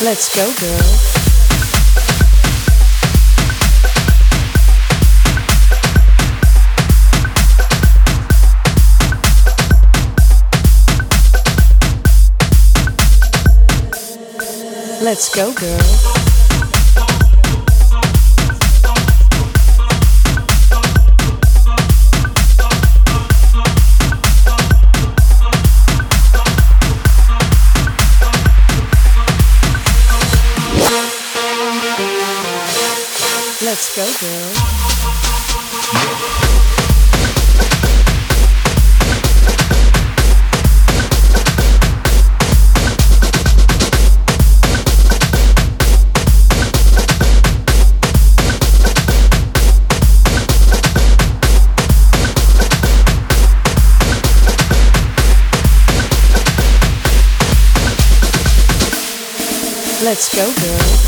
Let's go, girl. Let's go, girl. Let's go, girl. Let's go, girl.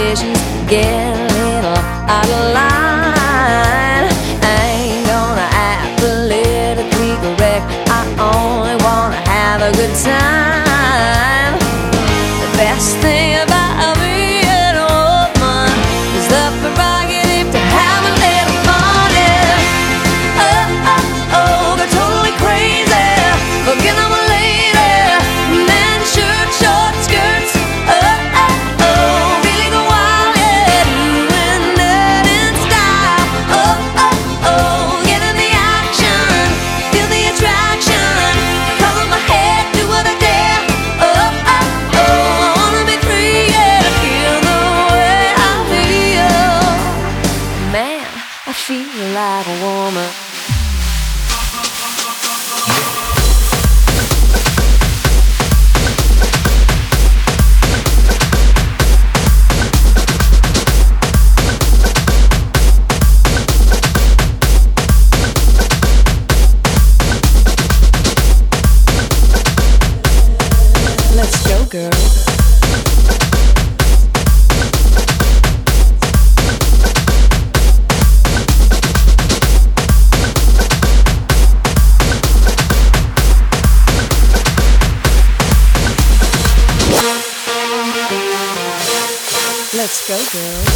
No. Get a little out of line. I ain't gonna act politically correct. I only wanna have a good time. Feel like a woman. Let's go, girl. Let's go, girl.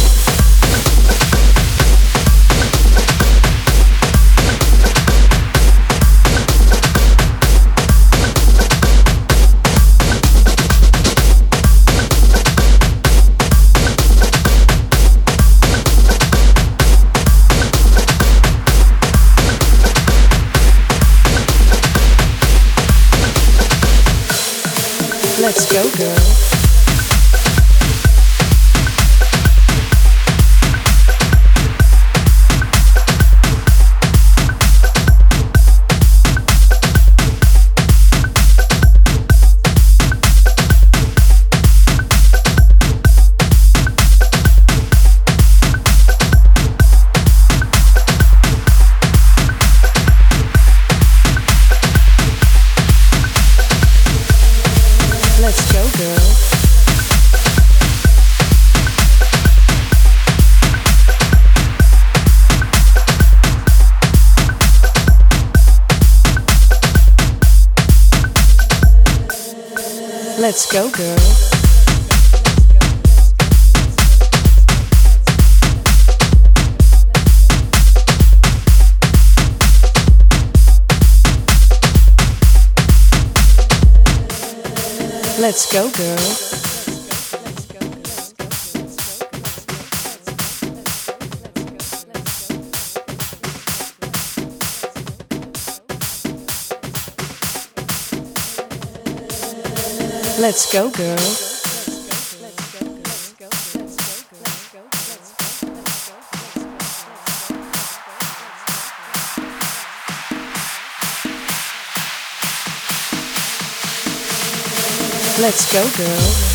Let's go, girl. Let's go, girl. Let's go, girl. Let's go, girl.